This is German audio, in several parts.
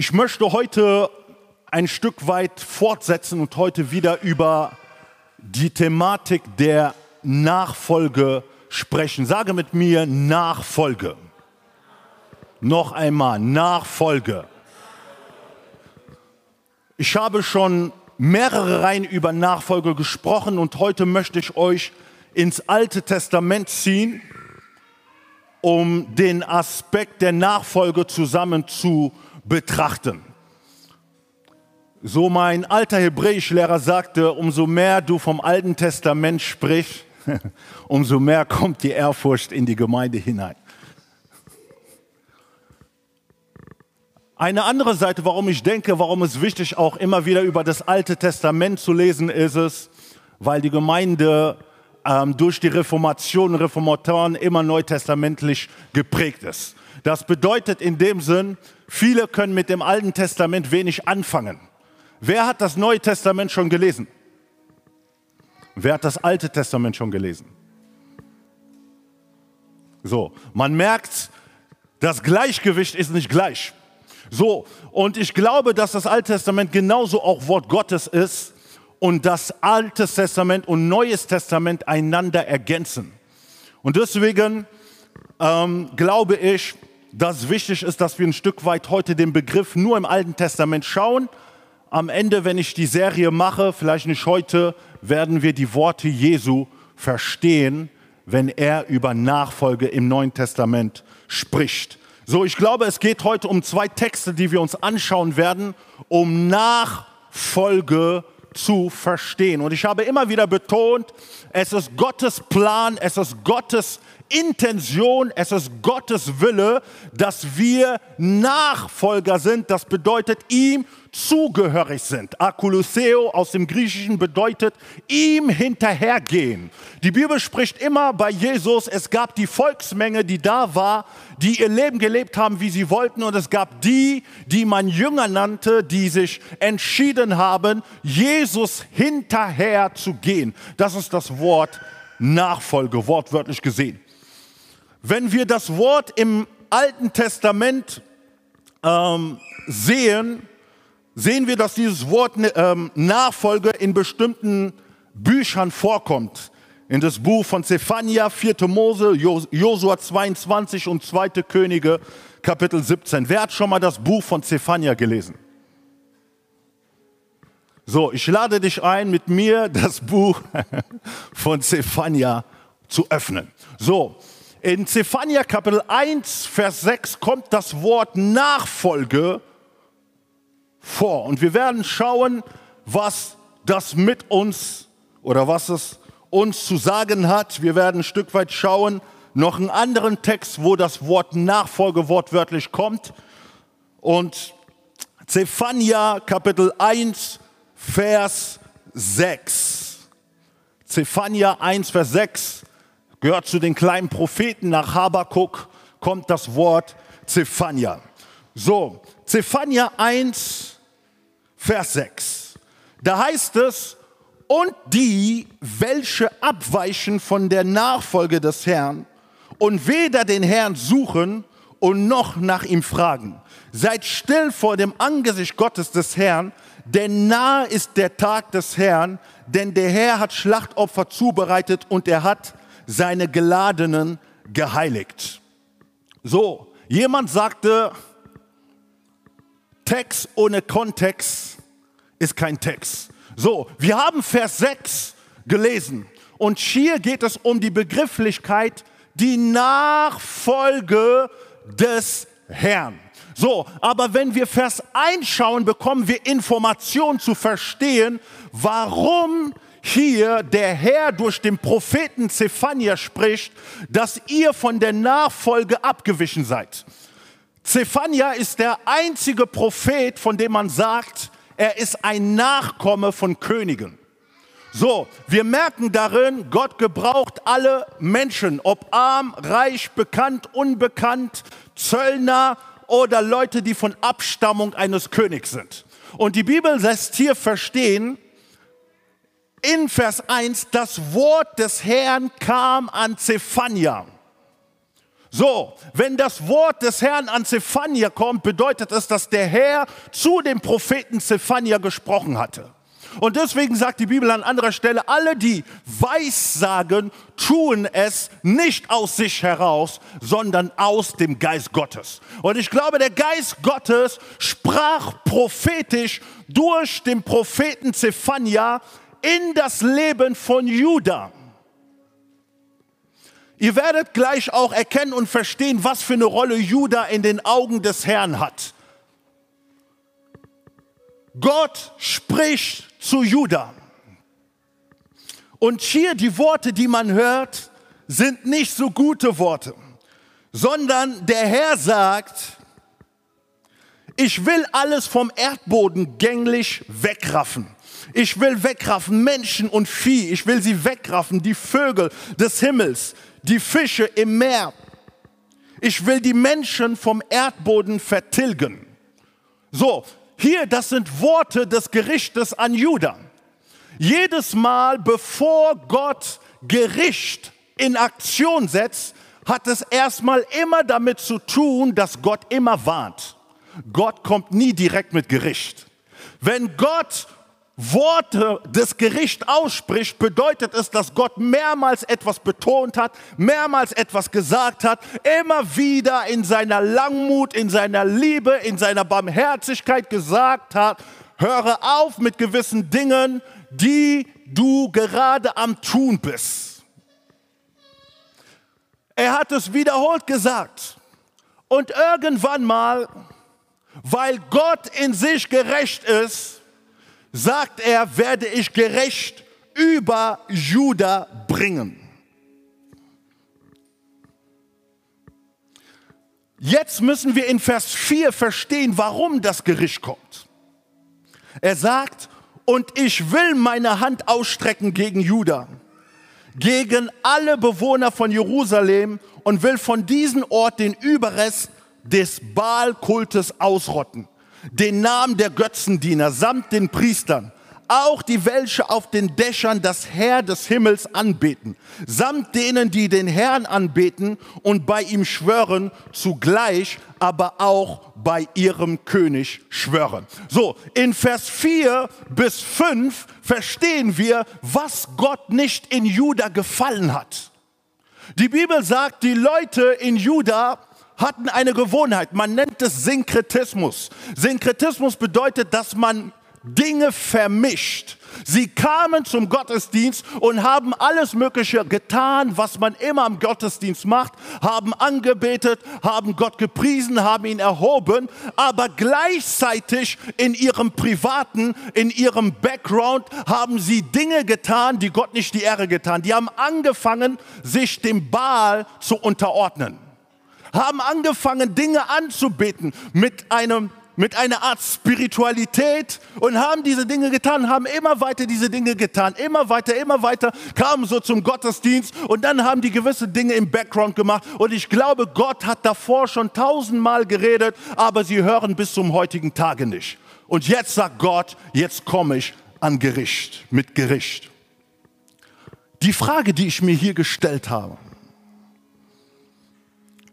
Ich möchte heute ein Stück weit fortsetzen und heute wieder über die Thematik der Nachfolge sprechen. Sage mit mir Nachfolge. Noch einmal Nachfolge. Ich habe schon mehrere Reihen über Nachfolge gesprochen und heute möchte ich euch ins Alte Testament ziehen, um den Aspekt der Nachfolge zusammen zu betrachten. So mein alter Hebräischlehrer sagte, umso mehr du vom Alten Testament sprichst, umso mehr kommt die Ehrfurcht in die Gemeinde hinein. Eine andere Seite, warum ich denke, warum es wichtig auch immer wieder über das Alte Testament zu lesen ist es, weil die Gemeinde ähm, durch die Reformation, Reformatoren immer neutestamentlich geprägt ist. Das bedeutet in dem Sinn, viele können mit dem Alten Testament wenig anfangen. Wer hat das Neue Testament schon gelesen? Wer hat das Alte Testament schon gelesen? So, man merkt, das Gleichgewicht ist nicht gleich. So, und ich glaube, dass das Alte Testament genauso auch Wort Gottes ist und das Alte Testament und Neues Testament einander ergänzen. Und deswegen ähm, glaube ich, dass wichtig ist, dass wir ein Stück weit heute den Begriff nur im Alten Testament schauen. Am Ende, wenn ich die Serie mache, vielleicht nicht heute, werden wir die Worte Jesu verstehen, wenn er über Nachfolge im Neuen Testament spricht. So, ich glaube, es geht heute um zwei Texte, die wir uns anschauen werden, um Nachfolge zu verstehen. Und ich habe immer wieder betont, es ist Gottes Plan, es ist Gottes Intention, es ist Gottes Wille, dass wir Nachfolger sind. Das bedeutet, ihm zugehörig sind. Akuloseo aus dem Griechischen bedeutet ihm hinterhergehen. Die Bibel spricht immer bei Jesus, es gab die Volksmenge, die da war, die ihr Leben gelebt haben, wie sie wollten, und es gab die, die man Jünger nannte, die sich entschieden haben, Jesus hinterher zu gehen. Das ist das Wort Nachfolge, wortwörtlich gesehen. Wenn wir das Wort im Alten Testament ähm, sehen, sehen wir, dass dieses Wort ähm, Nachfolge in bestimmten Büchern vorkommt. In das Buch von Zephania, 4. Mose, Josua 22 und 2. Könige, Kapitel 17. Wer hat schon mal das Buch von Zephania gelesen? So, ich lade dich ein, mit mir das Buch von Zephania zu öffnen. So, in Zephania Kapitel 1, Vers 6 kommt das Wort Nachfolge vor. Und wir werden schauen, was das mit uns oder was es uns zu sagen hat. Wir werden ein Stück weit schauen, noch einen anderen Text, wo das Wort Nachfolge wortwörtlich kommt. Und Zephania Kapitel 1, Vers 6. Zephania 1, Vers 6 gehört zu den kleinen Propheten. Nach Habakuk kommt das Wort Zephania. So, Zephania 1, Vers 6. Da heißt es, und die, welche abweichen von der Nachfolge des Herrn und weder den Herrn suchen und noch nach ihm fragen. Seid still vor dem Angesicht Gottes des Herrn, denn nahe ist der Tag des Herrn, denn der Herr hat Schlachtopfer zubereitet und er hat seine Geladenen geheiligt. So, jemand sagte, Text ohne Kontext ist kein Text. So, wir haben Vers 6 gelesen und hier geht es um die Begrifflichkeit, die Nachfolge des Herrn. So, aber wenn wir Vers 1 schauen, bekommen wir Informationen zu verstehen, warum hier der Herr durch den Propheten Zephania spricht, dass ihr von der Nachfolge abgewichen seid. Zephania ist der einzige Prophet, von dem man sagt, er ist ein Nachkomme von Königen. So, wir merken darin, Gott gebraucht alle Menschen, ob arm, reich, bekannt, unbekannt, Zöllner oder Leute, die von Abstammung eines Königs sind. Und die Bibel lässt hier verstehen, in Vers 1, das Wort des Herrn kam an Zephania. So, wenn das Wort des Herrn an Zephania kommt, bedeutet es, dass der Herr zu dem Propheten Zephania gesprochen hatte. Und deswegen sagt die Bibel an anderer Stelle, alle, die Weissagen, tun es nicht aus sich heraus, sondern aus dem Geist Gottes. Und ich glaube, der Geist Gottes sprach prophetisch durch den Propheten Zephania in das Leben von Judah. Ihr werdet gleich auch erkennen und verstehen, was für eine Rolle Judah in den Augen des Herrn hat. Gott spricht zu Judah. Und hier die Worte, die man hört, sind nicht so gute Worte, sondern der Herr sagt, ich will alles vom Erdboden gänglich wegraffen. Ich will wegraffen Menschen und Vieh. Ich will sie wegraffen, die Vögel des Himmels, die Fische im Meer. Ich will die Menschen vom Erdboden vertilgen. So, hier, das sind Worte des Gerichtes an Juda. Jedes Mal, bevor Gott Gericht in Aktion setzt, hat es erstmal immer damit zu tun, dass Gott immer warnt. Gott kommt nie direkt mit Gericht. Wenn Gott Worte des Gerichts ausspricht, bedeutet es, dass Gott mehrmals etwas betont hat, mehrmals etwas gesagt hat, immer wieder in seiner Langmut, in seiner Liebe, in seiner Barmherzigkeit gesagt hat, höre auf mit gewissen Dingen, die du gerade am Tun bist. Er hat es wiederholt gesagt. Und irgendwann mal, weil Gott in sich gerecht ist, sagt er, werde ich gerecht über Juda bringen. Jetzt müssen wir in Vers 4 verstehen, warum das Gericht kommt. Er sagt, und ich will meine Hand ausstrecken gegen Juda, gegen alle Bewohner von Jerusalem und will von diesem Ort den Überrest des Baalkultes ausrotten den Namen der Götzendiener samt den Priestern, auch die welche auf den Dächern das Herr des Himmels anbeten, samt denen, die den Herrn anbeten und bei ihm schwören, zugleich aber auch bei ihrem König schwören. So, in Vers 4 bis 5 verstehen wir, was Gott nicht in Juda gefallen hat. Die Bibel sagt, die Leute in Juda hatten eine Gewohnheit, man nennt es Synkretismus. Synkretismus bedeutet, dass man Dinge vermischt. Sie kamen zum Gottesdienst und haben alles Mögliche getan, was man immer im Gottesdienst macht, haben angebetet, haben Gott gepriesen, haben ihn erhoben, aber gleichzeitig in ihrem privaten, in ihrem Background haben sie Dinge getan, die Gott nicht die Ehre getan. Die haben angefangen, sich dem Baal zu unterordnen haben angefangen, Dinge anzubeten mit einem mit einer Art Spiritualität und haben diese Dinge getan, haben immer weiter diese Dinge getan, immer weiter, immer weiter, kamen so zum Gottesdienst und dann haben die gewisse Dinge im Background gemacht und ich glaube, Gott hat davor schon tausendmal geredet, aber sie hören bis zum heutigen Tage nicht. Und jetzt sagt Gott, jetzt komme ich an Gericht, mit Gericht. Die Frage, die ich mir hier gestellt habe,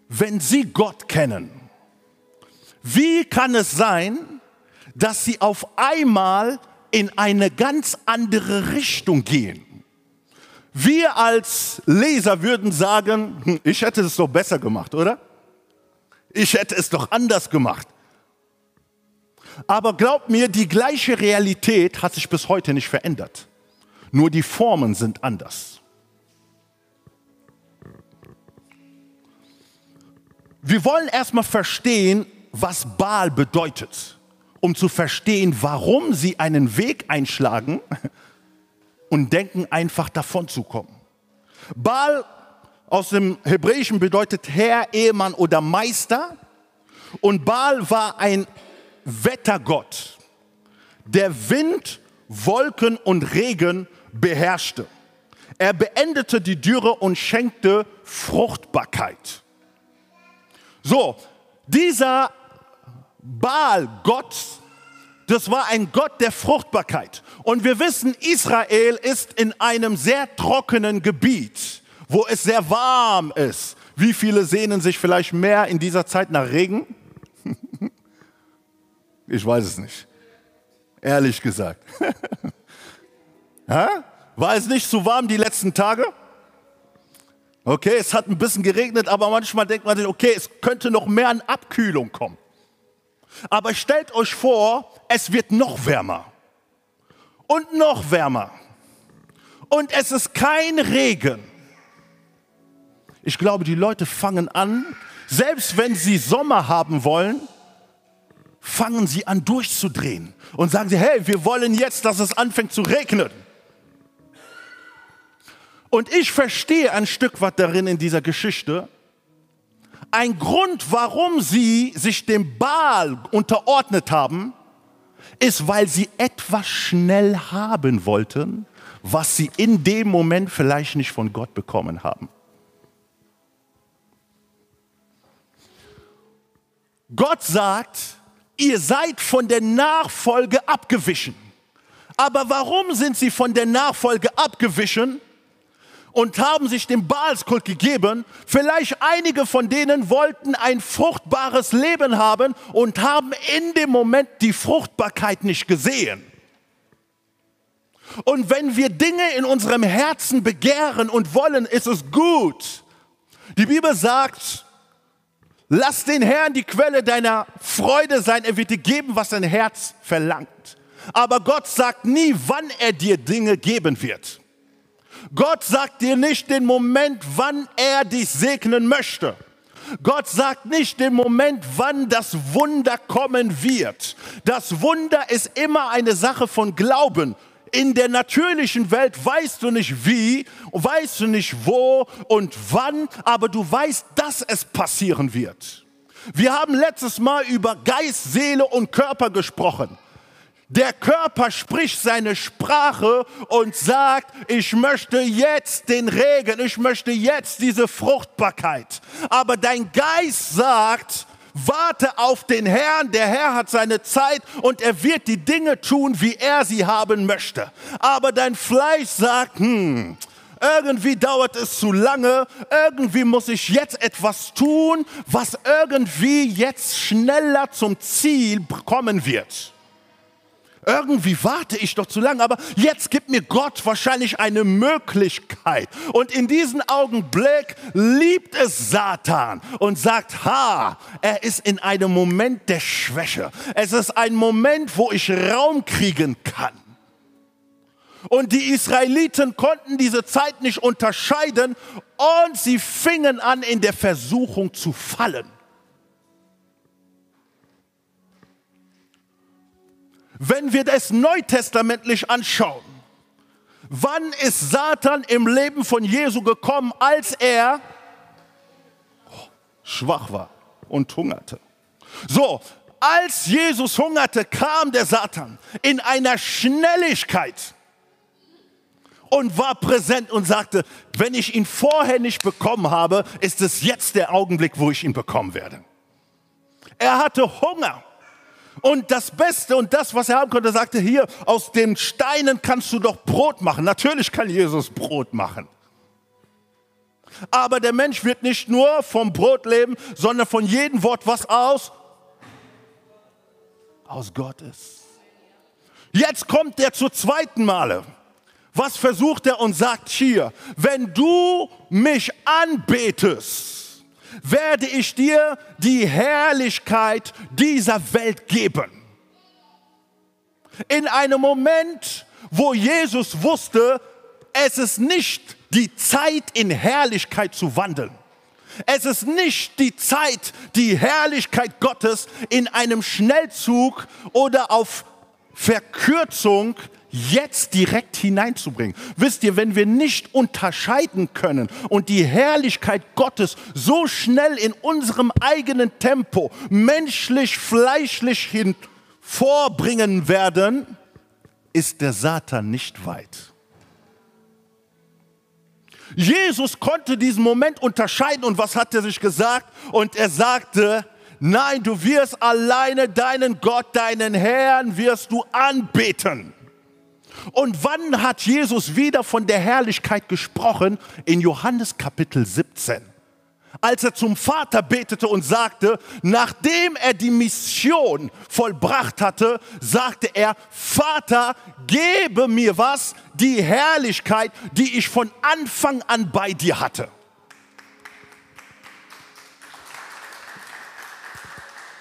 wenn Sie Gott kennen, wie kann es sein, dass Sie auf einmal in eine ganz andere Richtung gehen? Wir als Leser würden sagen, hm, ich hätte es doch besser gemacht, oder? Ich hätte es doch anders gemacht. Aber glaubt mir, die gleiche Realität hat sich bis heute nicht verändert. Nur die Formen sind anders. Wir wollen erstmal verstehen, was Baal bedeutet, um zu verstehen, warum sie einen Weg einschlagen und denken, einfach davon zu kommen. Baal aus dem Hebräischen bedeutet Herr, Ehemann oder Meister. Und Baal war ein Wettergott, der Wind, Wolken und Regen beherrschte. Er beendete die Dürre und schenkte Fruchtbarkeit. So, dieser Baal, Gott, das war ein Gott der Fruchtbarkeit. Und wir wissen, Israel ist in einem sehr trockenen Gebiet, wo es sehr warm ist. Wie viele sehnen sich vielleicht mehr in dieser Zeit nach Regen? Ich weiß es nicht. Ehrlich gesagt. War es nicht zu warm die letzten Tage? Okay, es hat ein bisschen geregnet, aber manchmal denkt man sich, okay, es könnte noch mehr an Abkühlung kommen. Aber stellt euch vor, es wird noch wärmer und noch wärmer und es ist kein Regen. Ich glaube, die Leute fangen an, selbst wenn sie Sommer haben wollen, fangen sie an durchzudrehen und sagen sie, hey, wir wollen jetzt, dass es anfängt zu regnen. Und ich verstehe ein Stück weit darin in dieser Geschichte. Ein Grund, warum sie sich dem Baal unterordnet haben, ist, weil sie etwas schnell haben wollten, was sie in dem Moment vielleicht nicht von Gott bekommen haben. Gott sagt, ihr seid von der Nachfolge abgewichen. Aber warum sind sie von der Nachfolge abgewichen? Und haben sich dem Baalskult gegeben. Vielleicht einige von denen wollten ein fruchtbares Leben haben und haben in dem Moment die Fruchtbarkeit nicht gesehen. Und wenn wir Dinge in unserem Herzen begehren und wollen, ist es gut. Die Bibel sagt, lass den Herrn die Quelle deiner Freude sein, er wird dir geben, was dein Herz verlangt. Aber Gott sagt nie, wann er dir Dinge geben wird. Gott sagt dir nicht den Moment, wann er dich segnen möchte. Gott sagt nicht den Moment, wann das Wunder kommen wird. Das Wunder ist immer eine Sache von Glauben. In der natürlichen Welt weißt du nicht wie, weißt du nicht wo und wann, aber du weißt, dass es passieren wird. Wir haben letztes Mal über Geist, Seele und Körper gesprochen. Der Körper spricht seine Sprache und sagt, ich möchte jetzt den Regen, ich möchte jetzt diese Fruchtbarkeit. Aber dein Geist sagt, warte auf den Herrn, der Herr hat seine Zeit und er wird die Dinge tun, wie er sie haben möchte. Aber dein Fleisch sagt, hm, irgendwie dauert es zu lange, irgendwie muss ich jetzt etwas tun, was irgendwie jetzt schneller zum Ziel kommen wird irgendwie warte ich doch zu lange, aber jetzt gibt mir Gott wahrscheinlich eine Möglichkeit. Und in diesem Augenblick liebt es Satan und sagt, ha, er ist in einem Moment der Schwäche. Es ist ein Moment, wo ich Raum kriegen kann. Und die Israeliten konnten diese Zeit nicht unterscheiden und sie fingen an, in der Versuchung zu fallen. Wenn wir das neutestamentlich anschauen, wann ist Satan im Leben von Jesu gekommen, als er schwach war und hungerte? So, als Jesus hungerte, kam der Satan in einer Schnelligkeit und war präsent und sagte, wenn ich ihn vorher nicht bekommen habe, ist es jetzt der Augenblick, wo ich ihn bekommen werde. Er hatte Hunger. Und das Beste und das, was er haben konnte, sagte hier, aus den Steinen kannst du doch Brot machen. Natürlich kann Jesus Brot machen. Aber der Mensch wird nicht nur vom Brot leben, sondern von jedem Wort, was aus aus Gott ist. Jetzt kommt er zur zweiten Male. Was versucht er und sagt hier, wenn du mich anbetest, werde ich dir die Herrlichkeit dieser Welt geben. In einem Moment, wo Jesus wusste, es ist nicht die Zeit in Herrlichkeit zu wandeln. Es ist nicht die Zeit, die Herrlichkeit Gottes in einem Schnellzug oder auf Verkürzung jetzt direkt hineinzubringen. Wisst ihr, wenn wir nicht unterscheiden können und die Herrlichkeit Gottes so schnell in unserem eigenen Tempo menschlich, fleischlich hinvorbringen werden, ist der Satan nicht weit. Jesus konnte diesen Moment unterscheiden und was hat er sich gesagt? Und er sagte, nein, du wirst alleine deinen Gott, deinen Herrn wirst du anbeten. Und wann hat Jesus wieder von der Herrlichkeit gesprochen? In Johannes Kapitel 17. als er zum Vater betete und sagte, nachdem er die Mission vollbracht hatte, sagte er, Vater, gebe mir was, die Herrlichkeit, die ich von Anfang an bei dir hatte.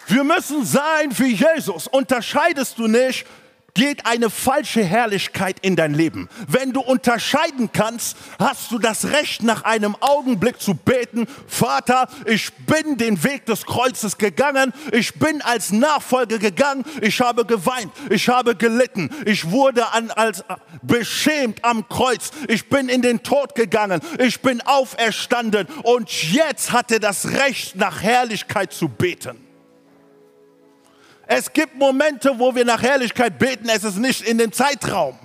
Wir müssen sein wie Jesus. Unterscheidest du nicht geht eine falsche Herrlichkeit in dein Leben. Wenn du unterscheiden kannst, hast du das Recht, nach einem Augenblick zu beten, Vater, ich bin den Weg des Kreuzes gegangen, ich bin als Nachfolger gegangen, ich habe geweint, ich habe gelitten, ich wurde an, als beschämt am Kreuz, ich bin in den Tod gegangen, ich bin auferstanden und jetzt hat er das Recht, nach Herrlichkeit zu beten. Es gibt Momente, wo wir nach Herrlichkeit beten, es ist nicht in dem Zeitraum.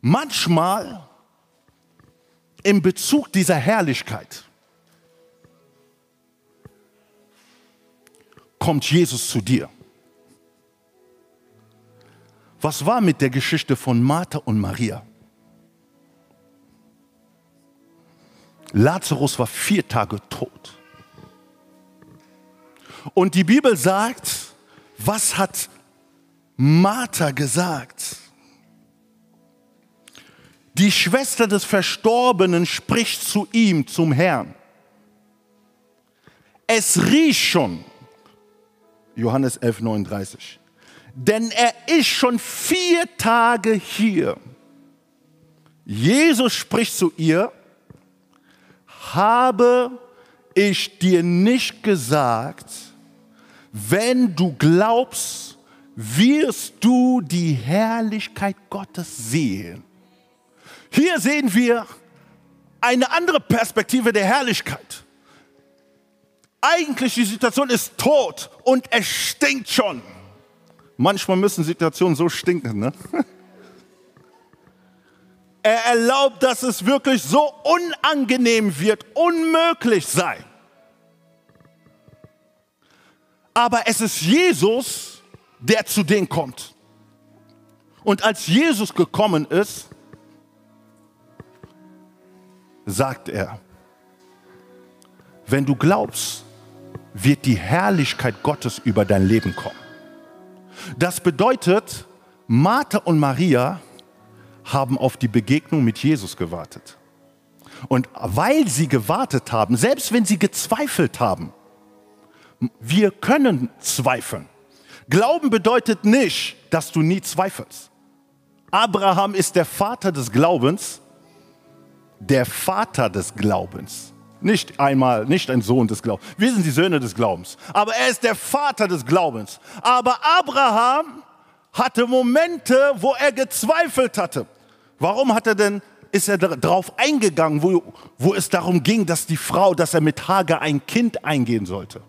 Manchmal im Bezug dieser Herrlichkeit kommt Jesus zu dir. Was war mit der Geschichte von Martha und Maria? Lazarus war vier Tage tot. Und die Bibel sagt, was hat Martha gesagt? Die Schwester des Verstorbenen spricht zu ihm, zum Herrn. Es riecht schon, Johannes 11, 39, denn er ist schon vier Tage hier. Jesus spricht zu ihr, habe ich dir nicht gesagt, wenn du glaubst, wirst du die Herrlichkeit Gottes sehen. Hier sehen wir eine andere Perspektive der Herrlichkeit. Eigentlich die Situation ist tot und es stinkt schon. Manchmal müssen Situationen so stinken, ne? Er erlaubt, dass es wirklich so unangenehm wird, unmöglich sei. Aber es ist Jesus, der zu denen kommt. Und als Jesus gekommen ist, sagt er, wenn du glaubst, wird die Herrlichkeit Gottes über dein Leben kommen. Das bedeutet, Martha und Maria haben auf die Begegnung mit Jesus gewartet. Und weil sie gewartet haben, selbst wenn sie gezweifelt haben, wir können zweifeln. Glauben bedeutet nicht, dass du nie zweifelst. Abraham ist der Vater des Glaubens, der Vater des Glaubens. Nicht einmal, nicht ein Sohn des Glaubens. Wir sind die Söhne des Glaubens. Aber er ist der Vater des Glaubens. Aber Abraham hatte Momente, wo er gezweifelt hatte. Warum hat er denn, ist er darauf eingegangen, wo, wo es darum ging, dass die Frau, dass er mit Hager ein Kind eingehen sollte?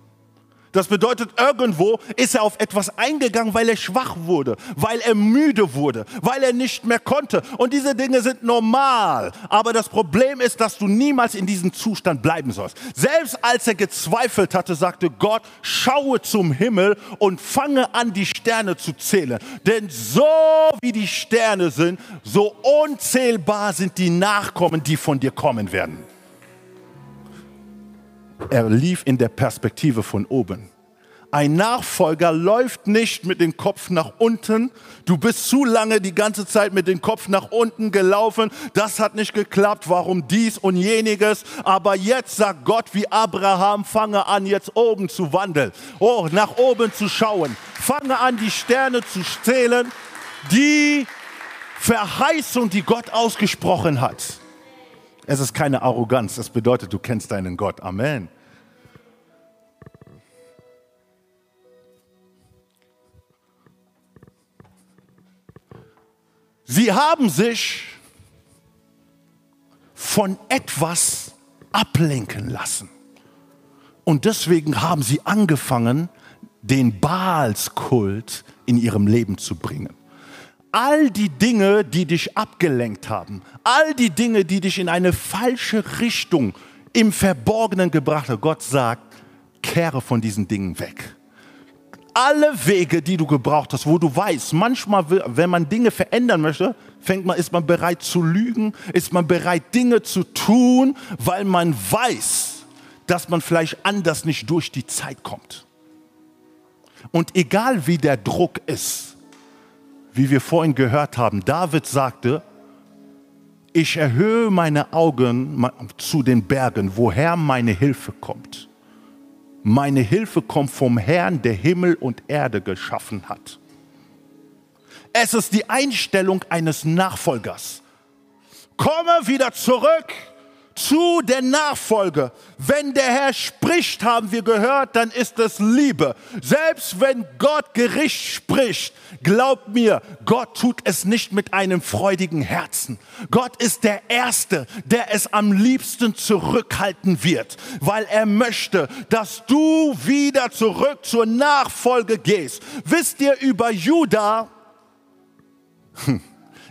Das bedeutet, irgendwo ist er auf etwas eingegangen, weil er schwach wurde, weil er müde wurde, weil er nicht mehr konnte. Und diese Dinge sind normal. Aber das Problem ist, dass du niemals in diesem Zustand bleiben sollst. Selbst als er gezweifelt hatte, sagte Gott, schaue zum Himmel und fange an, die Sterne zu zählen. Denn so wie die Sterne sind, so unzählbar sind die Nachkommen, die von dir kommen werden. Er lief in der Perspektive von oben. Ein Nachfolger läuft nicht mit dem Kopf nach unten. Du bist zu lange die ganze Zeit mit dem Kopf nach unten gelaufen. Das hat nicht geklappt. Warum dies und jeniges? Aber jetzt sagt Gott wie Abraham, fange an, jetzt oben zu wandeln. Oh, nach oben zu schauen. Fange an, die Sterne zu zählen. Die Verheißung, die Gott ausgesprochen hat. Es ist keine Arroganz, das bedeutet, du kennst deinen Gott. Amen. Sie haben sich von etwas ablenken lassen. Und deswegen haben sie angefangen, den Baalskult in ihrem Leben zu bringen all die Dinge, die dich abgelenkt haben, all die Dinge, die dich in eine falsche Richtung im Verborgenen gebracht haben, Gott sagt, kehre von diesen Dingen weg. Alle Wege, die du gebraucht hast, wo du weißt, manchmal, wenn man Dinge verändern möchte, Fängt man, ist man bereit zu lügen? Ist man bereit, Dinge zu tun, weil man weiß, dass man vielleicht anders nicht durch die Zeit kommt? Und egal wie der Druck ist, wie wir vorhin gehört haben, David sagte, ich erhöhe meine Augen zu den Bergen, woher meine Hilfe kommt. Meine Hilfe kommt vom Herrn, der Himmel und Erde geschaffen hat. Es ist die Einstellung eines Nachfolgers. Komme wieder zurück zu der Nachfolge. Wenn der Herr spricht, haben wir gehört, dann ist es Liebe. Selbst wenn Gott Gericht spricht, glaubt mir, Gott tut es nicht mit einem freudigen Herzen. Gott ist der Erste, der es am liebsten zurückhalten wird, weil er möchte, dass du wieder zurück zur Nachfolge gehst. Wisst ihr über Judah?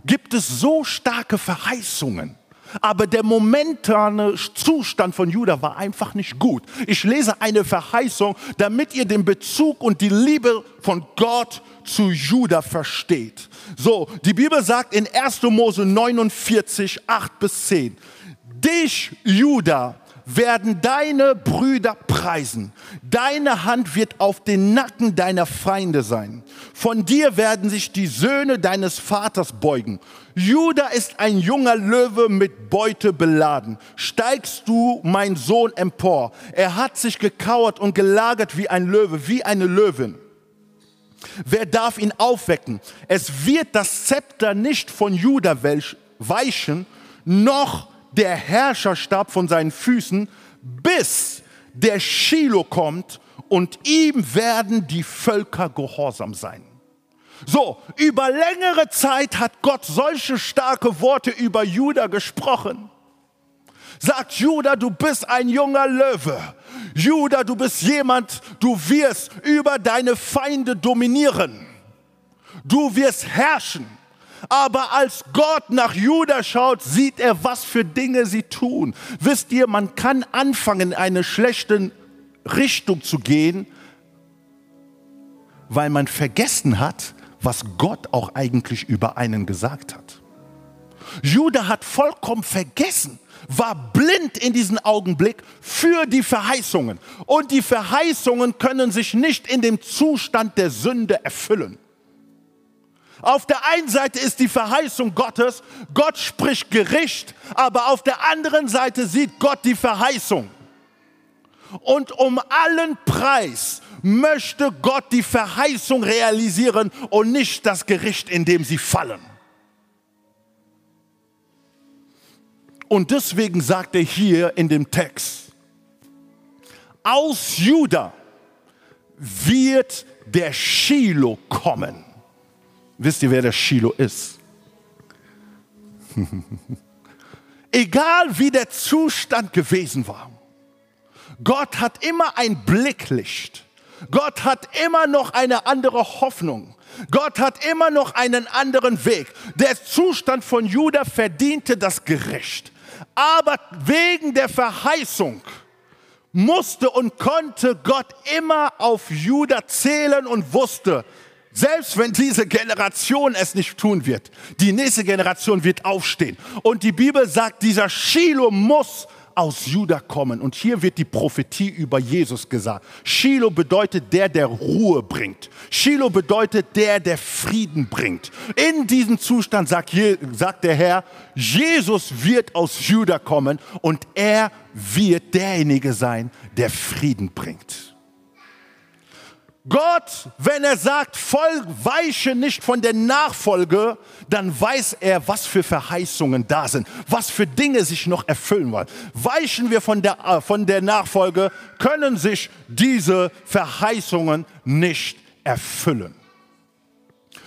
gibt es so starke Verheißungen. Aber der momentane Zustand von Judah war einfach nicht gut. Ich lese eine Verheißung, damit ihr den Bezug und die Liebe von Gott zu Judah versteht. So, die Bibel sagt in 1. Mose 49, 8 bis 10, dich, Judah, werden deine Brüder preisen. Deine Hand wird auf den Nacken deiner Feinde sein. Von dir werden sich die Söhne deines Vaters beugen. Juda ist ein junger Löwe mit Beute beladen. Steigst du, mein Sohn, empor. Er hat sich gekauert und gelagert wie ein Löwe, wie eine Löwin. Wer darf ihn aufwecken? Es wird das Zepter nicht von Juda weichen, noch der Herrscherstab von seinen Füßen, bis der Shiloh kommt und ihm werden die Völker gehorsam sein. So, über längere Zeit hat Gott solche starke Worte über Juda gesprochen. Sagt Juda, du bist ein junger Löwe. Juda, du bist jemand, du wirst über deine Feinde dominieren. Du wirst herrschen. Aber als Gott nach Juda schaut, sieht er, was für Dinge sie tun. Wisst ihr, man kann anfangen, in eine schlechte Richtung zu gehen, weil man vergessen hat, was Gott auch eigentlich über einen gesagt hat. Juda hat vollkommen vergessen, war blind in diesem Augenblick für die Verheißungen. Und die Verheißungen können sich nicht in dem Zustand der Sünde erfüllen. Auf der einen Seite ist die Verheißung Gottes, Gott spricht Gericht, aber auf der anderen Seite sieht Gott die Verheißung. Und um allen Preis möchte Gott die Verheißung realisieren und nicht das Gericht, in dem sie fallen. Und deswegen sagt er hier in dem Text, aus Juda wird der Shiloh kommen. Wisst ihr, wer der Shiloh ist? Egal wie der Zustand gewesen war, Gott hat immer ein Blicklicht. Gott hat immer noch eine andere Hoffnung. Gott hat immer noch einen anderen Weg. Der Zustand von Judah verdiente das Gericht. Aber wegen der Verheißung musste und konnte Gott immer auf Judah zählen und wusste, selbst wenn diese Generation es nicht tun wird, die nächste Generation wird aufstehen. Und die Bibel sagt, dieser Shiloh muss aus Juda kommen. Und hier wird die Prophetie über Jesus gesagt. Shiloh bedeutet der, der Ruhe bringt. Shiloh bedeutet der, der Frieden bringt. In diesem Zustand sagt, sagt der Herr, Jesus wird aus Juda kommen und er wird derjenige sein, der Frieden bringt. Gott, wenn er sagt, voll, weiche nicht von der Nachfolge, dann weiß er, was für Verheißungen da sind, was für Dinge sich noch erfüllen wollen. Weichen wir von der, äh, von der Nachfolge, können sich diese Verheißungen nicht erfüllen.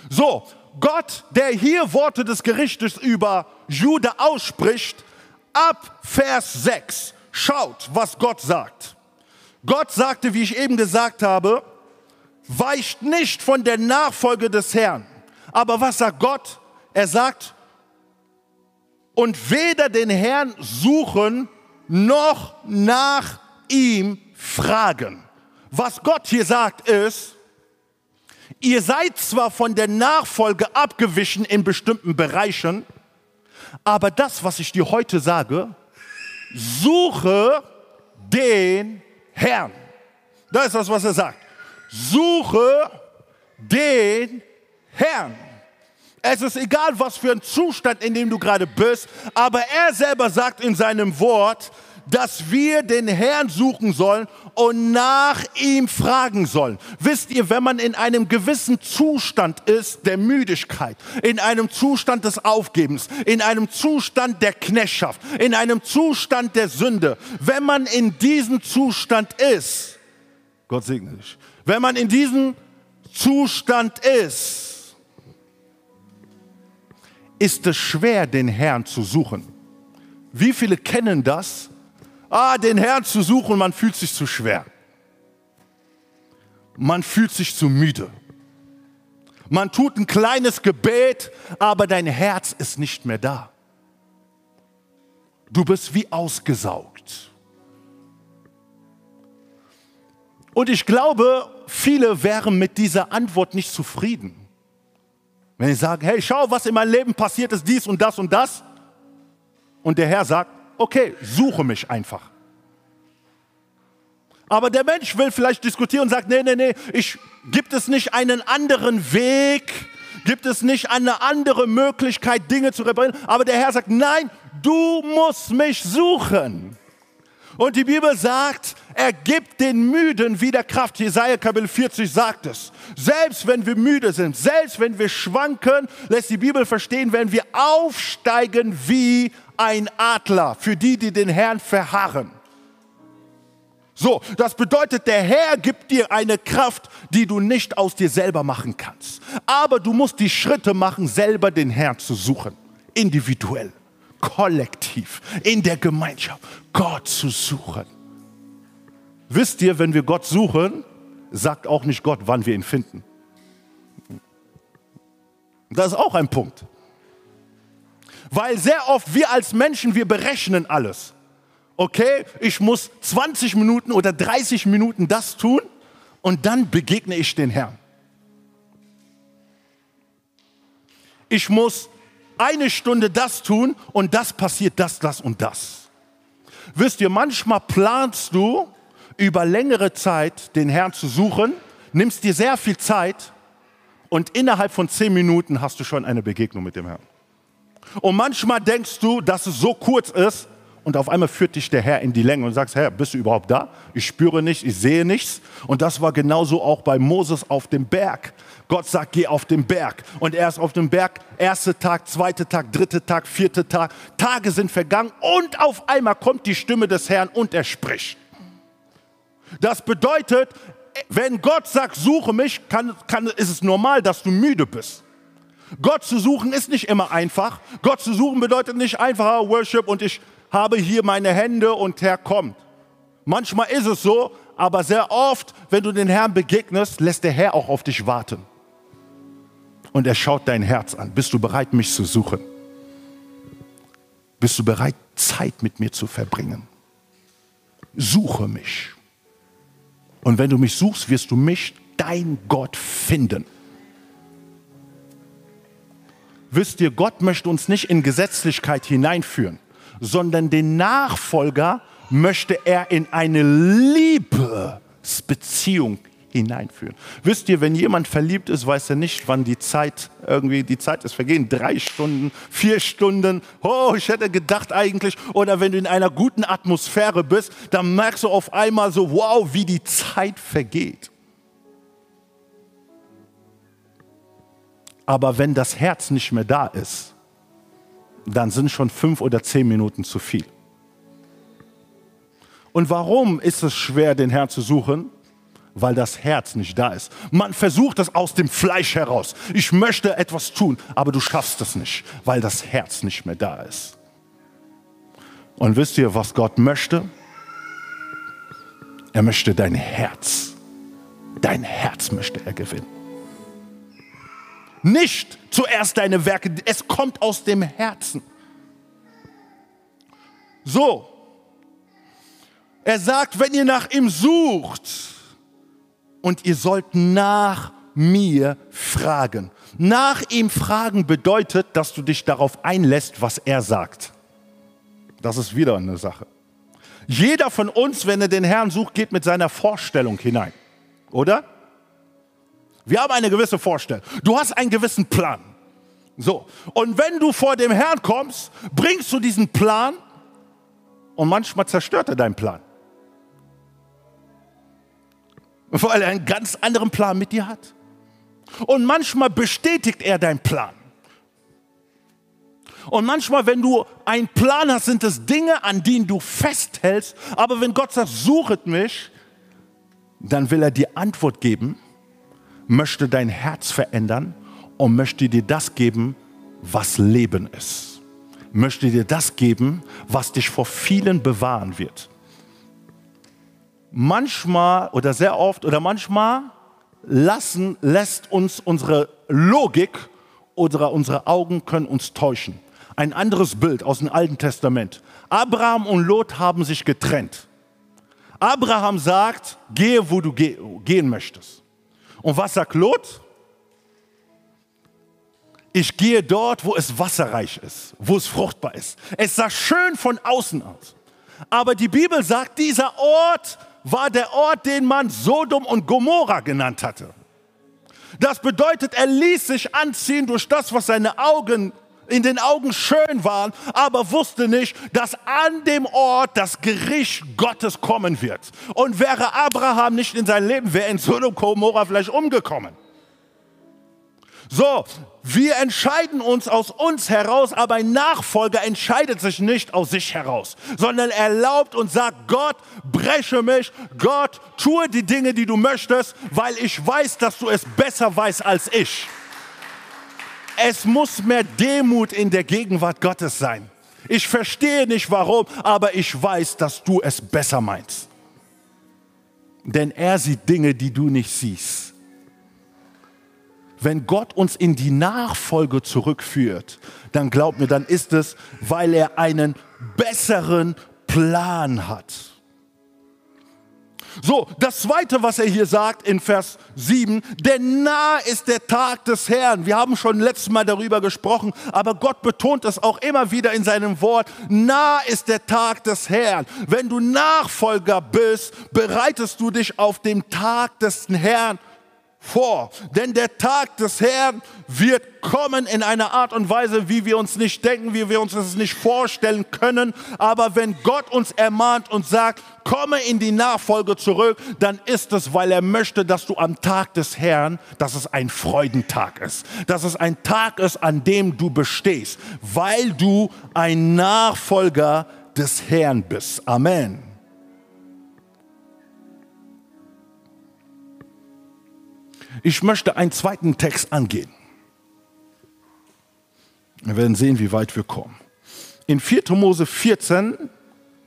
So, Gott, der hier Worte des Gerichtes über Jude ausspricht, ab Vers 6, schaut, was Gott sagt. Gott sagte, wie ich eben gesagt habe, weicht nicht von der Nachfolge des Herrn. Aber was sagt Gott? Er sagt, und weder den Herrn suchen noch nach ihm fragen. Was Gott hier sagt ist, Ihr seid zwar von der Nachfolge abgewichen in bestimmten Bereichen, aber das, was ich dir heute sage, suche den Herrn. Das ist das, was er sagt. Suche den Herrn. Es ist egal, was für ein Zustand, in dem du gerade bist, aber er selber sagt in seinem Wort, dass wir den Herrn suchen sollen und nach ihm fragen sollen. Wisst ihr, wenn man in einem gewissen Zustand ist der Müdigkeit, in einem Zustand des Aufgebens, in einem Zustand der Knechtschaft, in einem Zustand der Sünde, wenn man in diesem Zustand ist, Gott segne dich, wenn man in diesem Zustand ist, ist es schwer, den Herrn zu suchen. Wie viele kennen das? Ah, den Herrn zu suchen, man fühlt sich zu schwer. Man fühlt sich zu müde. Man tut ein kleines Gebet, aber dein Herz ist nicht mehr da. Du bist wie ausgesaugt. Und ich glaube, viele wären mit dieser Antwort nicht zufrieden. Wenn sie sagen, hey, schau, was in meinem Leben passiert ist, dies und das und das. Und der Herr sagt, okay, suche mich einfach. Aber der Mensch will vielleicht diskutieren und sagt, nee, nee, nee, ich, gibt es nicht einen anderen Weg? Gibt es nicht eine andere Möglichkeit, Dinge zu reparieren? Aber der Herr sagt, nein, du musst mich suchen. Und die Bibel sagt, er gibt den Müden wieder Kraft. Jesaja Kapitel 40 sagt es. Selbst wenn wir müde sind, selbst wenn wir schwanken, lässt die Bibel verstehen, wenn wir aufsteigen wie ein Adler für die, die den Herrn verharren. So, das bedeutet, der Herr gibt dir eine Kraft, die du nicht aus dir selber machen kannst. Aber du musst die Schritte machen, selber den Herrn zu suchen. Individuell, kollektiv, in der Gemeinschaft, Gott zu suchen. Wisst ihr, wenn wir Gott suchen, sagt auch nicht Gott, wann wir ihn finden. Das ist auch ein Punkt. Weil sehr oft wir als Menschen, wir berechnen alles. Okay, ich muss 20 Minuten oder 30 Minuten das tun und dann begegne ich den Herrn. Ich muss eine Stunde das tun und das passiert das, das und das. Wisst ihr, manchmal planst du über längere Zeit den Herrn zu suchen, nimmst dir sehr viel Zeit und innerhalb von zehn Minuten hast du schon eine Begegnung mit dem Herrn. Und manchmal denkst du, dass es so kurz ist und auf einmal führt dich der Herr in die Länge und sagst, Herr, bist du überhaupt da? Ich spüre nichts, ich sehe nichts. Und das war genauso auch bei Moses auf dem Berg. Gott sagt, geh auf den Berg. Und er ist auf dem Berg, erster Tag, zweiter Tag, dritter Tag, vierter Tag. Tage sind vergangen und auf einmal kommt die Stimme des Herrn und er spricht. Das bedeutet, wenn Gott sagt, suche mich, kann, kann, ist es normal, dass du müde bist. Gott zu suchen ist nicht immer einfach. Gott zu suchen bedeutet nicht einfacher Worship und ich habe hier meine Hände und Herr kommt. Manchmal ist es so, aber sehr oft, wenn du den Herrn begegnest, lässt der Herr auch auf dich warten. Und er schaut dein Herz an. Bist du bereit, mich zu suchen? Bist du bereit, Zeit mit mir zu verbringen? Suche mich. Und wenn du mich suchst, wirst du mich, dein Gott, finden. Wisst ihr, Gott möchte uns nicht in Gesetzlichkeit hineinführen, sondern den Nachfolger möchte er in eine Liebesbeziehung hineinführen. Wisst ihr, wenn jemand verliebt ist, weiß er nicht, wann die Zeit irgendwie, die Zeit ist vergehen. Drei Stunden, vier Stunden. Oh, ich hätte gedacht eigentlich. Oder wenn du in einer guten Atmosphäre bist, dann merkst du auf einmal so, wow, wie die Zeit vergeht. Aber wenn das Herz nicht mehr da ist, dann sind schon fünf oder zehn Minuten zu viel. Und warum ist es schwer, den Herrn zu suchen? Weil das Herz nicht da ist. Man versucht es aus dem Fleisch heraus. Ich möchte etwas tun, aber du schaffst es nicht, weil das Herz nicht mehr da ist. Und wisst ihr, was Gott möchte? Er möchte dein Herz. Dein Herz möchte er gewinnen. Nicht zuerst deine Werke, es kommt aus dem Herzen. So, er sagt, wenn ihr nach ihm sucht und ihr sollt nach mir fragen. Nach ihm fragen bedeutet, dass du dich darauf einlässt, was er sagt. Das ist wieder eine Sache. Jeder von uns, wenn er den Herrn sucht, geht mit seiner Vorstellung hinein. Oder? Wir haben eine gewisse Vorstellung. Du hast einen gewissen Plan. So. Und wenn du vor dem Herrn kommst, bringst du diesen Plan und manchmal zerstört er deinen Plan. Weil er einen ganz anderen Plan mit dir hat. Und manchmal bestätigt er deinen Plan. Und manchmal, wenn du einen Plan hast, sind es Dinge, an denen du festhältst. Aber wenn Gott sagt, suchet mich, dann will er dir Antwort geben, möchte dein Herz verändern und möchte dir das geben, was Leben ist. Möchte dir das geben, was dich vor vielen bewahren wird. Manchmal oder sehr oft oder manchmal lassen, lässt uns unsere Logik oder unsere Augen können uns täuschen. Ein anderes Bild aus dem Alten Testament. Abraham und Lot haben sich getrennt. Abraham sagt, gehe, wo du gehen möchtest. Und was sagt Lot? Ich gehe dort, wo es wasserreich ist, wo es fruchtbar ist. Es sah schön von außen aus. Aber die Bibel sagt, dieser Ort war der Ort, den man Sodom und Gomorra genannt hatte. Das bedeutet, er ließ sich anziehen durch das, was seine Augen in den Augen schön waren, aber wusste nicht, dass an dem Ort das Gericht Gottes kommen wird. Und wäre Abraham nicht in sein Leben, wäre in Sodom und Gomorra vielleicht umgekommen. So, wir entscheiden uns aus uns heraus, aber ein Nachfolger entscheidet sich nicht aus sich heraus, sondern erlaubt und sagt, Gott, breche mich, Gott, tue die Dinge, die du möchtest, weil ich weiß, dass du es besser weißt als ich. Es muss mehr Demut in der Gegenwart Gottes sein. Ich verstehe nicht warum, aber ich weiß, dass du es besser meinst. Denn er sieht Dinge, die du nicht siehst. Wenn Gott uns in die Nachfolge zurückführt, dann glaub mir, dann ist es, weil er einen besseren Plan hat. So, das zweite, was er hier sagt in Vers 7, denn nah ist der Tag des Herrn. Wir haben schon letztes Mal darüber gesprochen, aber Gott betont es auch immer wieder in seinem Wort. Nah ist der Tag des Herrn. Wenn du Nachfolger bist, bereitest du dich auf den Tag des Herrn vor. Denn der Tag des Herrn wird kommen in einer Art und Weise, wie wir uns nicht denken, wie wir uns das nicht vorstellen können. Aber wenn Gott uns ermahnt und sagt, komme in die Nachfolge zurück, dann ist es, weil er möchte, dass du am Tag des Herrn, dass es ein Freudentag ist. Dass es ein Tag ist, an dem du bestehst, weil du ein Nachfolger des Herrn bist. Amen. Ich möchte einen zweiten Text angehen. Wir werden sehen, wie weit wir kommen. In 4. Mose 14,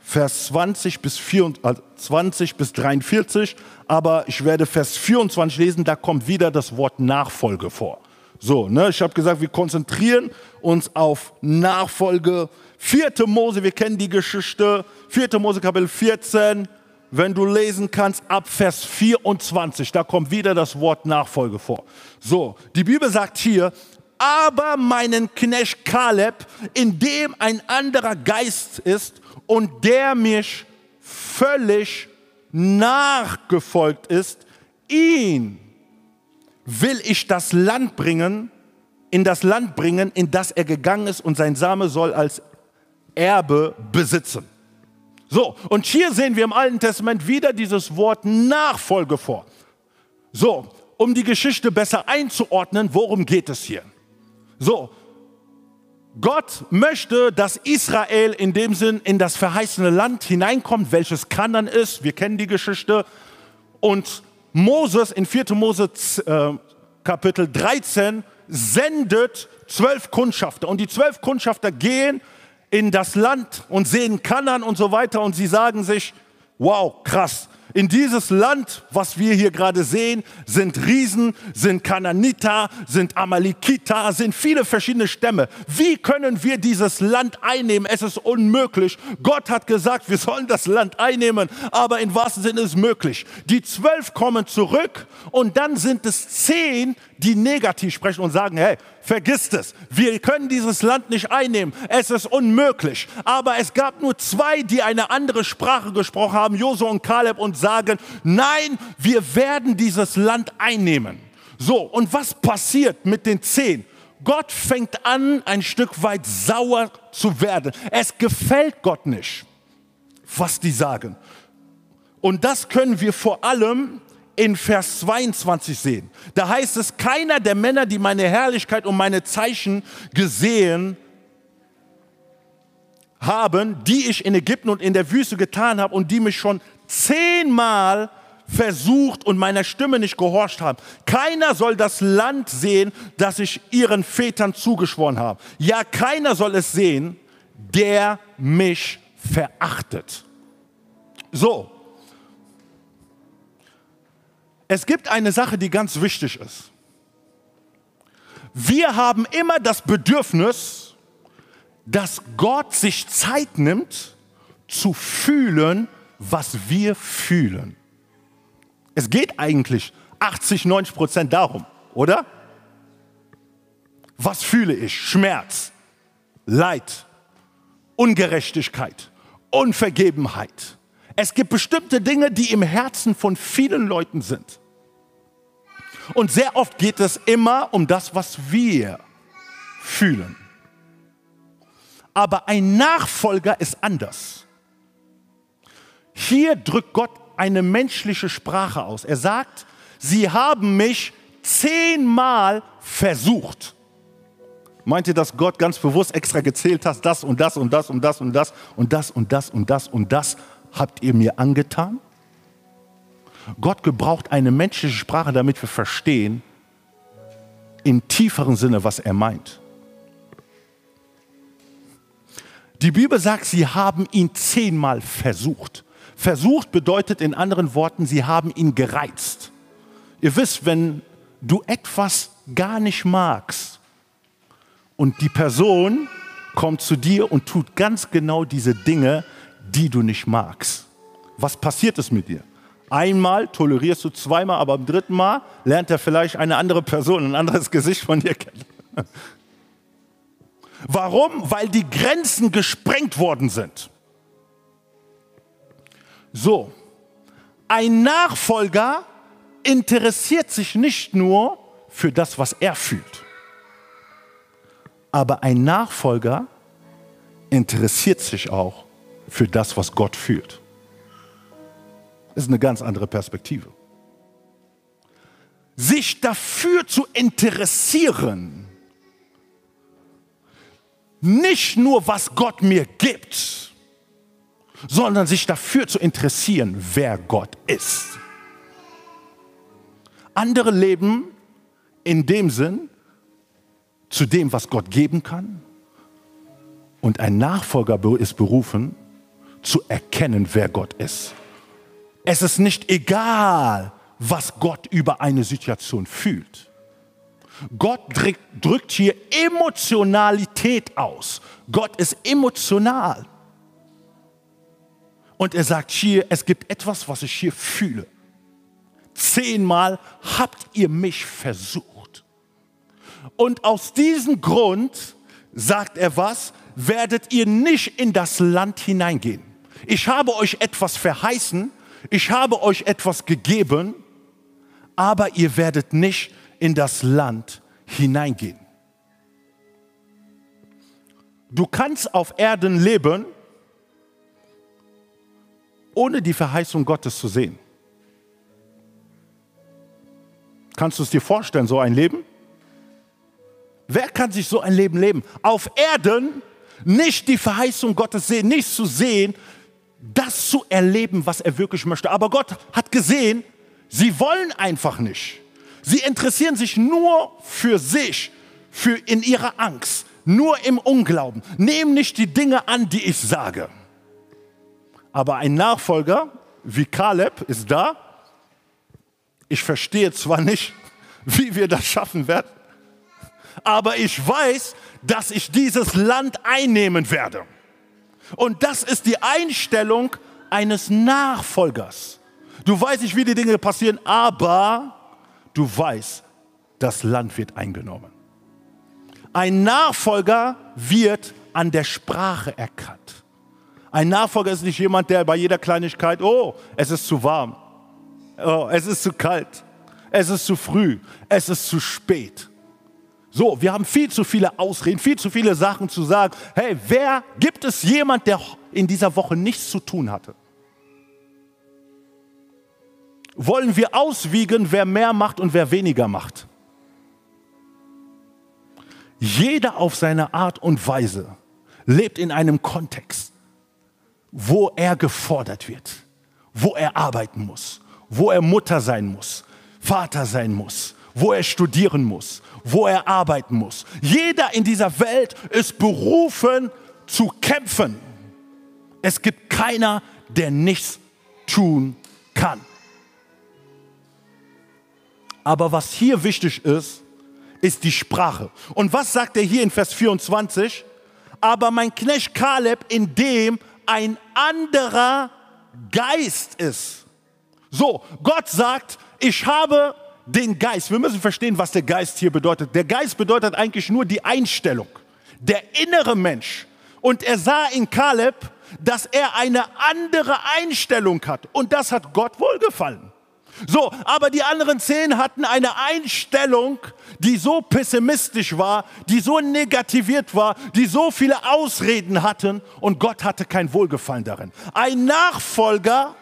Vers 20 bis, 24, 20 bis 43, aber ich werde Vers 24 lesen, da kommt wieder das Wort Nachfolge vor. So, ne, ich habe gesagt, wir konzentrieren uns auf Nachfolge. 4. Mose, wir kennen die Geschichte. 4. Mose Kapitel 14, wenn du lesen kannst, ab Vers 24, da kommt wieder das Wort Nachfolge vor. So, die Bibel sagt hier, aber meinen Knecht Kaleb, in dem ein anderer Geist ist und der mich völlig nachgefolgt ist, ihn will ich das Land bringen, in das Land bringen, in das er gegangen ist und sein Same soll als Erbe besitzen. So, und hier sehen wir im Alten Testament wieder dieses Wort Nachfolge vor. So, um die Geschichte besser einzuordnen, worum geht es hier? So, Gott möchte, dass Israel in dem Sinn in das verheißene Land hineinkommt, welches Kanan ist. Wir kennen die Geschichte. Und Moses in 4. Mose äh, Kapitel 13 sendet zwölf Kundschafter. Und die zwölf Kundschafter gehen in das Land und sehen Kanan und so weiter und sie sagen sich, wow, krass, In dieses Land, was wir hier gerade sehen, sind Riesen, sind Kananiter, sind Amalekiter, sind viele verschiedene Stämme. Wie können wir dieses Land einnehmen? Es ist unmöglich. Gott hat gesagt, wir sollen das Land einnehmen, aber in wahrsten Sinne ist es möglich. Die zwölf kommen zurück und dann sind es zehn, die negativ sprechen und sagen, hey, vergisst es, wir können dieses Land nicht einnehmen, es ist unmöglich. Aber es gab nur zwei, die eine andere Sprache gesprochen haben, Josua und Kaleb, und sagen, nein, wir werden dieses Land einnehmen. So, und was passiert mit den zehn? Gott fängt an, ein Stück weit sauer zu werden. Es gefällt Gott nicht, was die sagen. Und das können wir vor allem in Vers 22 sehen. Da heißt es, keiner der Männer, die meine Herrlichkeit und meine Zeichen gesehen haben, die ich in Ägypten und in der Wüste getan habe und die mich schon zehnmal versucht und meiner Stimme nicht gehorcht haben. Keiner soll das Land sehen, das ich ihren Vätern zugeschworen habe. Ja, keiner soll es sehen, der mich verachtet. So, es gibt eine Sache, die ganz wichtig ist. Wir haben immer das Bedürfnis, dass Gott sich Zeit nimmt, zu fühlen, was wir fühlen. Es geht eigentlich 80, 90 Prozent darum, oder? Was fühle ich? Schmerz, Leid, Ungerechtigkeit, Unvergebenheit. Es gibt bestimmte Dinge, die im Herzen von vielen Leuten sind. Und sehr oft geht es immer um das, was wir fühlen. Aber ein Nachfolger ist anders. Hier drückt Gott eine menschliche Sprache aus. Er sagt, sie haben mich zehnmal versucht. Meint ihr, dass Gott ganz bewusst extra gezählt hat, das und das und das und das und das und das und das und das und das habt ihr mir angetan? Gott gebraucht eine menschliche Sprache, damit wir verstehen, im tieferen Sinne, was er meint. Die Bibel sagt, sie haben ihn zehnmal versucht. Versucht bedeutet in anderen Worten, sie haben ihn gereizt. Ihr wisst, wenn du etwas gar nicht magst und die Person kommt zu dir und tut ganz genau diese Dinge, die du nicht magst, was passiert es mit dir? Einmal tolerierst du zweimal, aber beim dritten Mal lernt er vielleicht eine andere Person, ein anderes Gesicht von dir kennen. Warum? Weil die Grenzen gesprengt worden sind. So, ein Nachfolger interessiert sich nicht nur für das, was er fühlt, aber ein Nachfolger interessiert sich auch für das, was Gott fühlt ist eine ganz andere Perspektive. Sich dafür zu interessieren, nicht nur was Gott mir gibt, sondern sich dafür zu interessieren, wer Gott ist. Andere leben in dem Sinn zu dem, was Gott geben kann. Und ein Nachfolger ist berufen, zu erkennen, wer Gott ist. Es ist nicht egal, was Gott über eine Situation fühlt. Gott drückt hier Emotionalität aus. Gott ist emotional. Und er sagt hier, es gibt etwas, was ich hier fühle. Zehnmal habt ihr mich versucht. Und aus diesem Grund, sagt er was, werdet ihr nicht in das Land hineingehen. Ich habe euch etwas verheißen, ich habe euch etwas gegeben, aber ihr werdet nicht in das Land hineingehen. Du kannst auf Erden leben, ohne die Verheißung Gottes zu sehen. Kannst du es dir vorstellen, so ein Leben? Wer kann sich so ein Leben leben? Auf Erden nicht die Verheißung Gottes sehen, nicht zu sehen, das zu erleben, was er wirklich möchte. Aber Gott hat gesehen, sie wollen einfach nicht. Sie interessieren sich nur für sich, für in ihrer Angst, nur im Unglauben. Nehmen nicht die Dinge an, die ich sage. Aber ein Nachfolger wie Kaleb ist da. Ich verstehe zwar nicht, wie wir das schaffen werden, aber ich weiß, dass ich dieses Land einnehmen werde. Und das ist die Einstellung eines Nachfolgers. Du weißt nicht, wie die Dinge passieren, aber du weißt, das Land wird eingenommen. Ein Nachfolger wird an der Sprache erkannt. Ein Nachfolger ist nicht jemand, der bei jeder Kleinigkeit, oh, es ist zu warm, oh, es ist zu kalt, es ist zu früh, es ist zu spät. So, wir haben viel zu viele Ausreden, viel zu viele Sachen zu sagen. Hey, wer gibt es jemand, der in dieser Woche nichts zu tun hatte? Wollen wir auswiegen, wer mehr macht und wer weniger macht? Jeder auf seine Art und Weise lebt in einem Kontext, wo er gefordert wird, wo er arbeiten muss, wo er Mutter sein muss, Vater sein muss, wo er studieren muss, wo er arbeiten muss. Jeder in dieser Welt ist berufen zu kämpfen. Es gibt keiner, der nichts tun kann. Aber was hier wichtig ist, ist die Sprache. Und was sagt er hier in Vers 24? Aber mein Knecht Kaleb, in dem ein anderer Geist ist. So, Gott sagt, ich habe den Geist. Wir müssen verstehen, was der Geist hier bedeutet. Der Geist bedeutet eigentlich nur die Einstellung, der innere Mensch. Und er sah in Kaleb, dass er eine andere Einstellung hat. Und das hat Gott wohlgefallen. So, aber die anderen zehn hatten eine Einstellung, die so pessimistisch war, die so negativiert war, die so viele Ausreden hatten und Gott hatte kein Wohlgefallen darin. Ein Nachfolger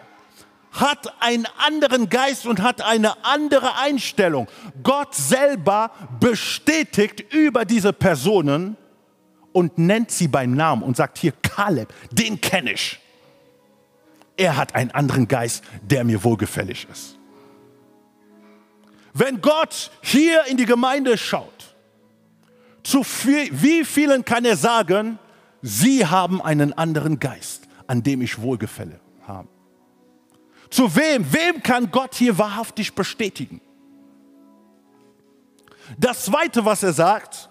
hat einen anderen Geist und hat eine andere Einstellung. Gott selber bestätigt über diese Personen und nennt sie beim Namen und sagt hier, Kaleb, den kenne ich. Er hat einen anderen Geist, der mir wohlgefällig ist. Wenn Gott hier in die Gemeinde schaut, zu viel, wie vielen kann er sagen, sie haben einen anderen Geist, an dem ich Wohlgefälle? Zu wem? Wem kann Gott hier wahrhaftig bestätigen? Das Zweite, was er sagt,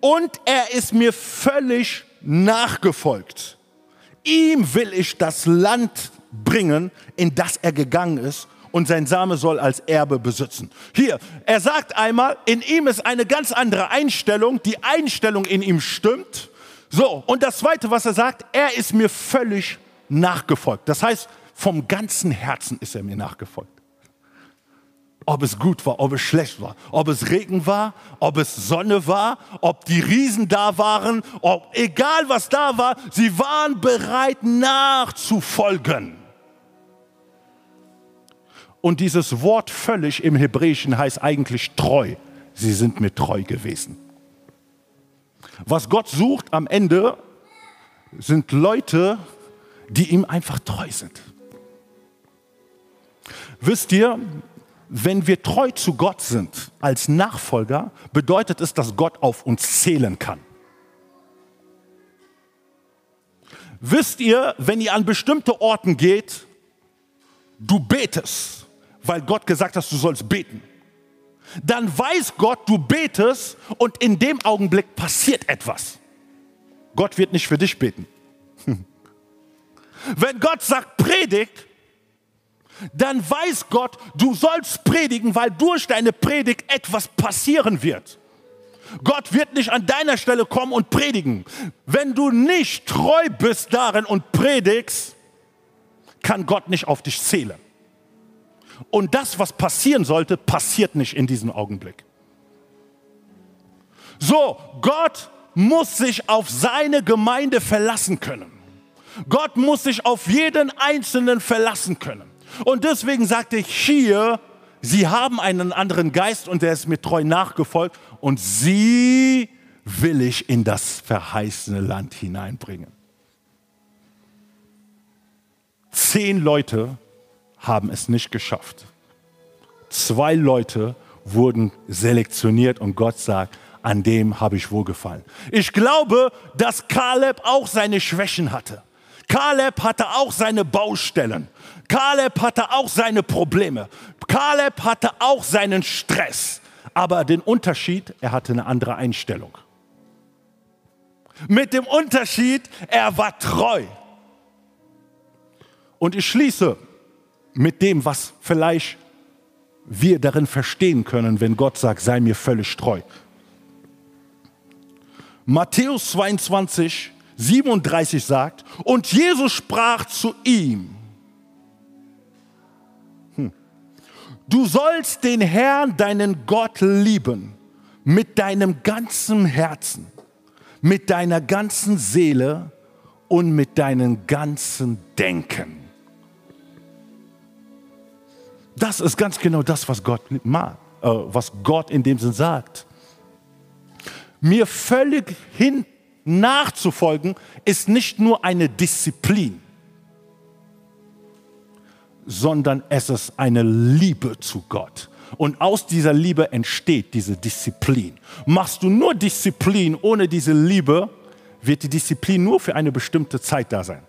und er ist mir völlig nachgefolgt. Ihm will ich das Land bringen, in das er gegangen ist und sein Same soll als Erbe besitzen. Hier, er sagt einmal, in ihm ist eine ganz andere Einstellung, die Einstellung in ihm stimmt. So, und das Zweite, was er sagt, er ist mir völlig nachgefolgt. Das heißt, vom ganzen Herzen ist er mir nachgefolgt. Ob es gut war, ob es schlecht war, ob es Regen war, ob es Sonne war, ob die Riesen da waren, ob egal was da war, sie waren bereit nachzufolgen. Und dieses Wort völlig im Hebräischen heißt eigentlich treu. Sie sind mir treu gewesen. Was Gott sucht am Ende sind Leute, die ihm einfach treu sind. Wisst ihr, wenn wir treu zu Gott sind als Nachfolger, bedeutet es, dass Gott auf uns zählen kann. Wisst ihr, wenn ihr an bestimmte Orten geht, du betest, weil Gott gesagt hat, du sollst beten. Dann weiß Gott, du betest und in dem Augenblick passiert etwas. Gott wird nicht für dich beten. Wenn Gott sagt, predigt, dann weiß Gott, du sollst predigen, weil durch deine Predigt etwas passieren wird. Gott wird nicht an deiner Stelle kommen und predigen. Wenn du nicht treu bist darin und predigst, kann Gott nicht auf dich zählen. Und das, was passieren sollte, passiert nicht in diesem Augenblick. So, Gott muss sich auf seine Gemeinde verlassen können. Gott muss sich auf jeden Einzelnen verlassen können. Und deswegen sagte ich hier, sie haben einen anderen Geist und der ist mir treu nachgefolgt und sie will ich in das verheißene Land hineinbringen. Zehn Leute haben es nicht geschafft. Zwei Leute wurden selektioniert und Gott sagt, an dem habe ich wohlgefallen. Ich glaube, dass Kaleb auch seine Schwächen hatte. Kaleb hatte auch seine Baustellen. Kaleb hatte auch seine Probleme. Kaleb hatte auch seinen Stress. Aber den Unterschied, er hatte eine andere Einstellung. Mit dem Unterschied, er war treu. Und ich schließe mit dem, was vielleicht wir darin verstehen können, wenn Gott sagt, sei mir völlig treu. Matthäus 22, 37 sagt, und Jesus sprach zu ihm, hm, du sollst den Herrn, deinen Gott lieben, mit deinem ganzen Herzen, mit deiner ganzen Seele und mit deinem ganzen Denken. Das ist ganz genau das, was Gott, äh, was Gott in dem Sinn sagt. Mir völlig hin nachzufolgen ist nicht nur eine Disziplin, sondern es ist eine Liebe zu Gott. Und aus dieser Liebe entsteht diese Disziplin. Machst du nur Disziplin ohne diese Liebe, wird die Disziplin nur für eine bestimmte Zeit da sein.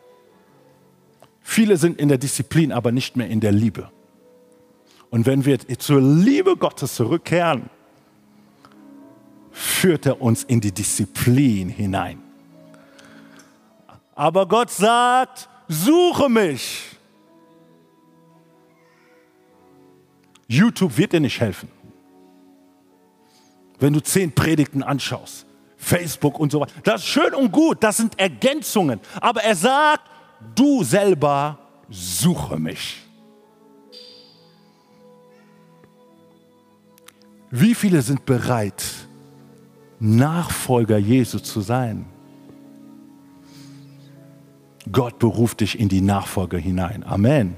Viele sind in der Disziplin, aber nicht mehr in der Liebe. Und wenn wir zur Liebe Gottes zurückkehren, führt er uns in die Disziplin hinein. Aber Gott sagt, suche mich. YouTube wird dir nicht helfen. Wenn du zehn Predigten anschaust, Facebook und so weiter. Das ist schön und gut, das sind Ergänzungen. Aber er sagt, du selber suche mich. Wie viele sind bereit, Nachfolger Jesu zu sein? Gott beruft dich in die Nachfolge hinein. Amen.